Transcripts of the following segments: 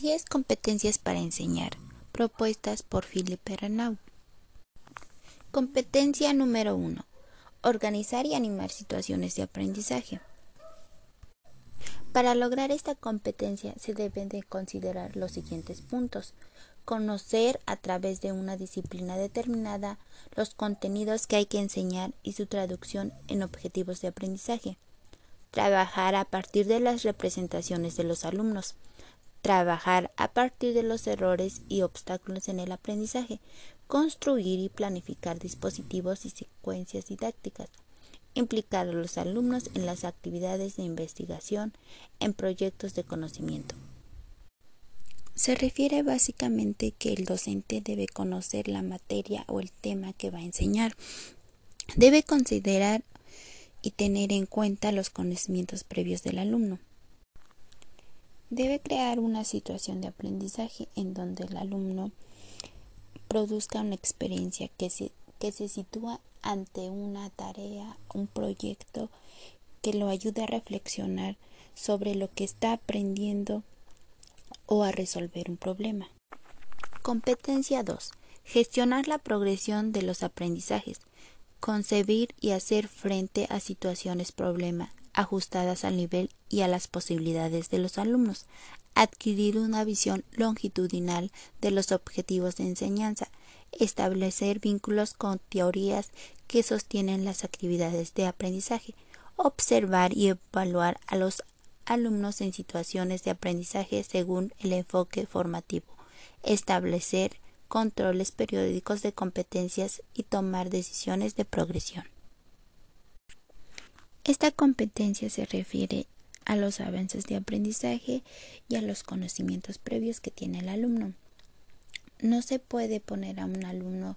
10 competencias para enseñar, propuestas por Philippe Renaud. Competencia número 1. Organizar y animar situaciones de aprendizaje. Para lograr esta competencia se deben de considerar los siguientes puntos. Conocer a través de una disciplina determinada los contenidos que hay que enseñar y su traducción en objetivos de aprendizaje. Trabajar a partir de las representaciones de los alumnos trabajar a partir de los errores y obstáculos en el aprendizaje, construir y planificar dispositivos y secuencias didácticas, implicar a los alumnos en las actividades de investigación, en proyectos de conocimiento. Se refiere básicamente que el docente debe conocer la materia o el tema que va a enseñar. Debe considerar y tener en cuenta los conocimientos previos del alumno Debe crear una situación de aprendizaje en donde el alumno produzca una experiencia que se, que se sitúa ante una tarea, un proyecto que lo ayude a reflexionar sobre lo que está aprendiendo o a resolver un problema. Competencia 2. Gestionar la progresión de los aprendizajes. Concebir y hacer frente a situaciones problema ajustadas al nivel y a las posibilidades de los alumnos, adquirir una visión longitudinal de los objetivos de enseñanza, establecer vínculos con teorías que sostienen las actividades de aprendizaje, observar y evaluar a los alumnos en situaciones de aprendizaje según el enfoque formativo, establecer controles periódicos de competencias y tomar decisiones de progresión. Esta competencia se refiere a los avances de aprendizaje y a los conocimientos previos que tiene el alumno. No se puede poner a un alumno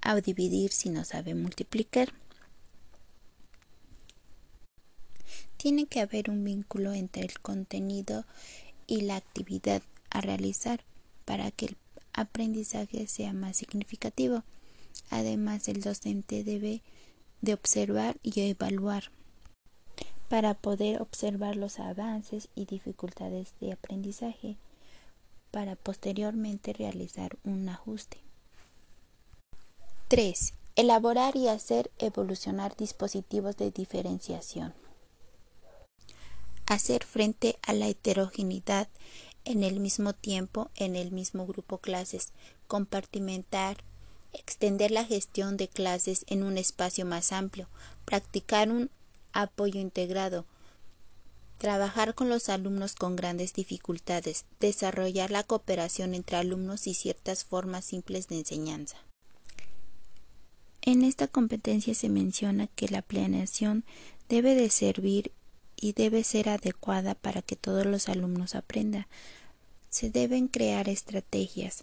a dividir si no sabe multiplicar. Tiene que haber un vínculo entre el contenido y la actividad a realizar para que el aprendizaje sea más significativo. Además, el docente debe de observar y evaluar para poder observar los avances y dificultades de aprendizaje para posteriormente realizar un ajuste. 3. Elaborar y hacer evolucionar dispositivos de diferenciación. Hacer frente a la heterogeneidad en el mismo tiempo en el mismo grupo clases, compartimentar, extender la gestión de clases en un espacio más amplio, practicar un apoyo integrado, trabajar con los alumnos con grandes dificultades, desarrollar la cooperación entre alumnos y ciertas formas simples de enseñanza. En esta competencia se menciona que la planeación debe de servir y debe ser adecuada para que todos los alumnos aprendan. Se deben crear estrategias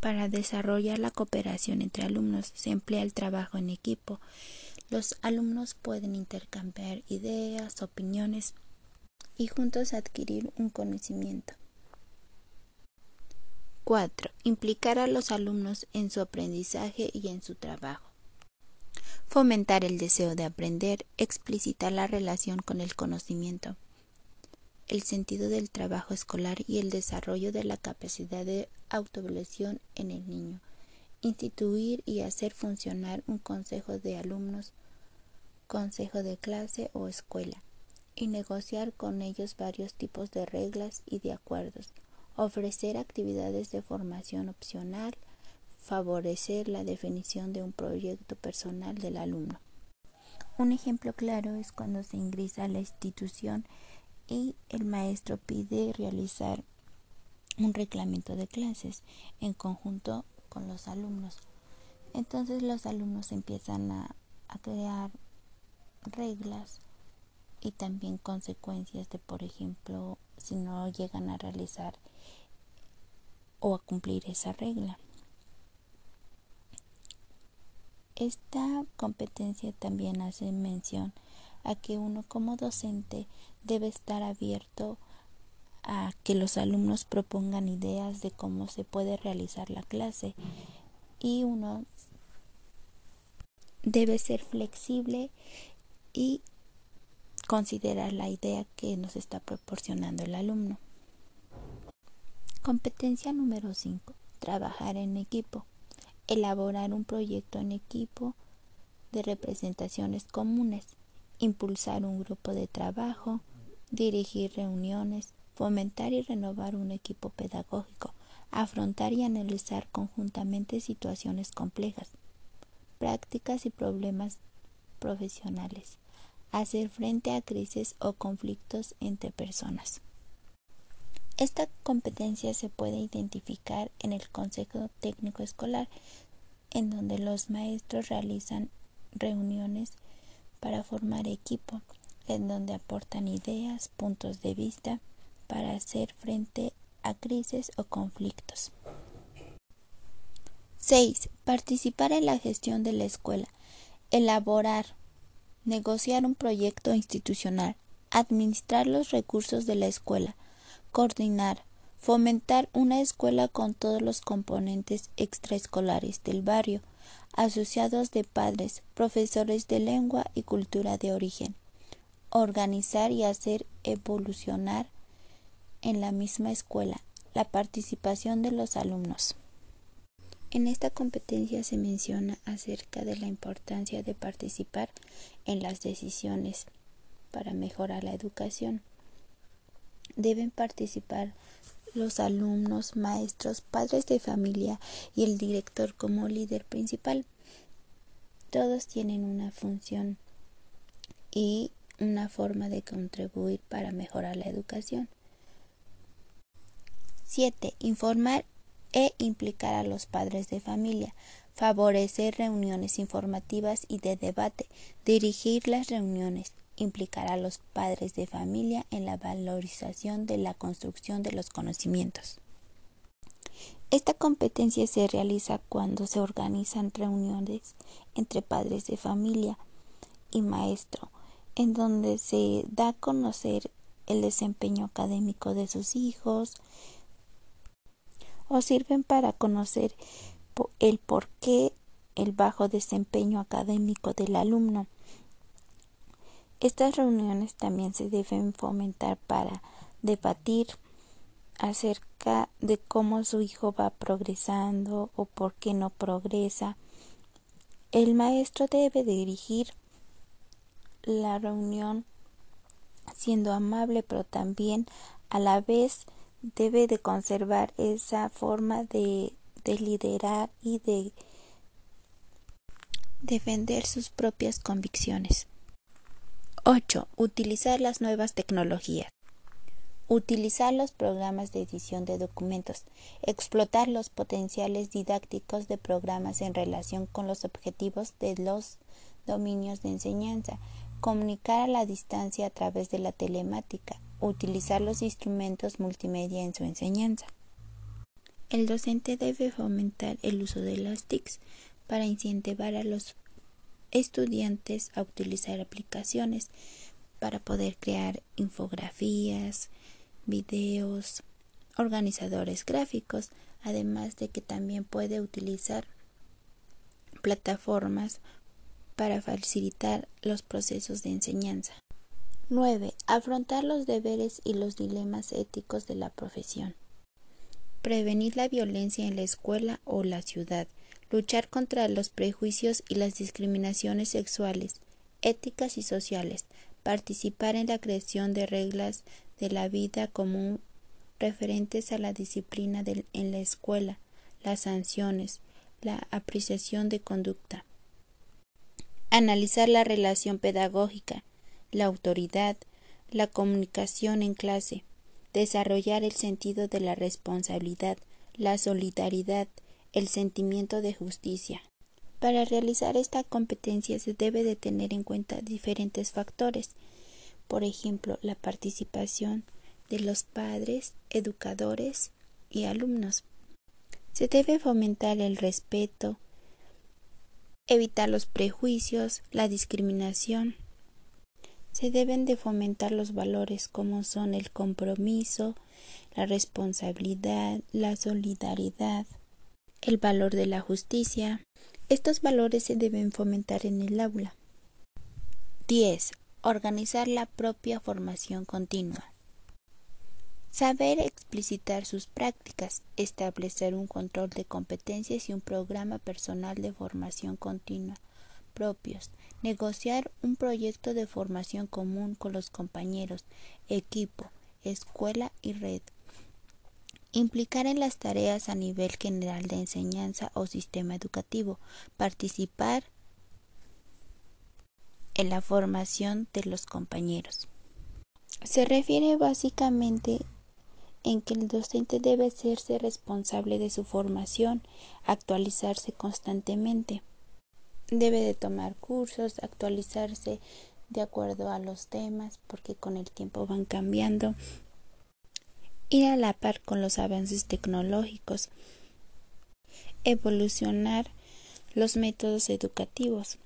para desarrollar la cooperación entre alumnos se emplea el trabajo en equipo. Los alumnos pueden intercambiar ideas, opiniones y juntos adquirir un conocimiento. 4. Implicar a los alumnos en su aprendizaje y en su trabajo. Fomentar el deseo de aprender, explicitar la relación con el conocimiento el sentido del trabajo escolar y el desarrollo de la capacidad de autoevaluación en el niño, instituir y hacer funcionar un consejo de alumnos, consejo de clase o escuela, y negociar con ellos varios tipos de reglas y de acuerdos, ofrecer actividades de formación opcional, favorecer la definición de un proyecto personal del alumno. Un ejemplo claro es cuando se ingresa a la institución y el maestro pide realizar un reglamento de clases en conjunto con los alumnos. Entonces los alumnos empiezan a, a crear reglas y también consecuencias de, por ejemplo, si no llegan a realizar o a cumplir esa regla. Esta competencia también hace mención a que uno como docente debe estar abierto a que los alumnos propongan ideas de cómo se puede realizar la clase y uno debe ser flexible y considerar la idea que nos está proporcionando el alumno. Competencia número 5. Trabajar en equipo. Elaborar un proyecto en equipo de representaciones comunes. Impulsar un grupo de trabajo. Dirigir reuniones. Fomentar y renovar un equipo pedagógico. Afrontar y analizar conjuntamente situaciones complejas. Prácticas y problemas profesionales. Hacer frente a crisis o conflictos entre personas. Esta competencia se puede identificar en el Consejo Técnico Escolar, en donde los maestros realizan reuniones para formar equipo, en donde aportan ideas, puntos de vista para hacer frente a crisis o conflictos. 6. Participar en la gestión de la escuela. Elaborar, negociar un proyecto institucional, administrar los recursos de la escuela, coordinar, fomentar una escuela con todos los componentes extraescolares del barrio, asociados de padres, profesores de lengua y cultura de origen, organizar y hacer evolucionar en la misma escuela la participación de los alumnos. En esta competencia se menciona acerca de la importancia de participar en las decisiones para mejorar la educación deben participar los alumnos, maestros, padres de familia y el director como líder principal. Todos tienen una función y una forma de contribuir para mejorar la educación. 7. Informar e implicar a los padres de familia, favorecer reuniones informativas y de debate, dirigir las reuniones, implicar a los padres de familia en la valorización de la construcción de los conocimientos. Esta competencia se realiza cuando se organizan reuniones entre padres de familia y maestro, en donde se da a conocer el desempeño académico de sus hijos o sirven para conocer el por qué el bajo desempeño académico del alumno estas reuniones también se deben fomentar para debatir acerca de cómo su hijo va progresando o por qué no progresa. El maestro debe dirigir la reunión siendo amable, pero también a la vez debe de conservar esa forma de, de liderar y de defender sus propias convicciones. 8. Utilizar las nuevas tecnologías. Utilizar los programas de edición de documentos. Explotar los potenciales didácticos de programas en relación con los objetivos de los dominios de enseñanza. Comunicar a la distancia a través de la telemática. Utilizar los instrumentos multimedia en su enseñanza. El docente debe fomentar el uso de las TICs para incentivar a los estudiantes a utilizar aplicaciones para poder crear infografías, videos, organizadores gráficos, además de que también puede utilizar plataformas para facilitar los procesos de enseñanza. 9. Afrontar los deberes y los dilemas éticos de la profesión. Prevenir la violencia en la escuela o la ciudad luchar contra los prejuicios y las discriminaciones sexuales, éticas y sociales, participar en la creación de reglas de la vida común referentes a la disciplina en la escuela, las sanciones, la apreciación de conducta. Analizar la relación pedagógica, la autoridad, la comunicación en clase, desarrollar el sentido de la responsabilidad, la solidaridad, el sentimiento de justicia. Para realizar esta competencia se debe de tener en cuenta diferentes factores, por ejemplo, la participación de los padres, educadores y alumnos. Se debe fomentar el respeto, evitar los prejuicios, la discriminación. Se deben de fomentar los valores como son el compromiso, la responsabilidad, la solidaridad, el valor de la justicia. Estos valores se deben fomentar en el aula. 10. Organizar la propia formación continua. Saber explicitar sus prácticas, establecer un control de competencias y un programa personal de formación continua propios, negociar un proyecto de formación común con los compañeros, equipo, escuela y red. Implicar en las tareas a nivel general de enseñanza o sistema educativo. Participar en la formación de los compañeros. Se refiere básicamente en que el docente debe hacerse responsable de su formación, actualizarse constantemente. Debe de tomar cursos, actualizarse de acuerdo a los temas, porque con el tiempo van cambiando ir a la par con los avances tecnológicos, evolucionar los métodos educativos.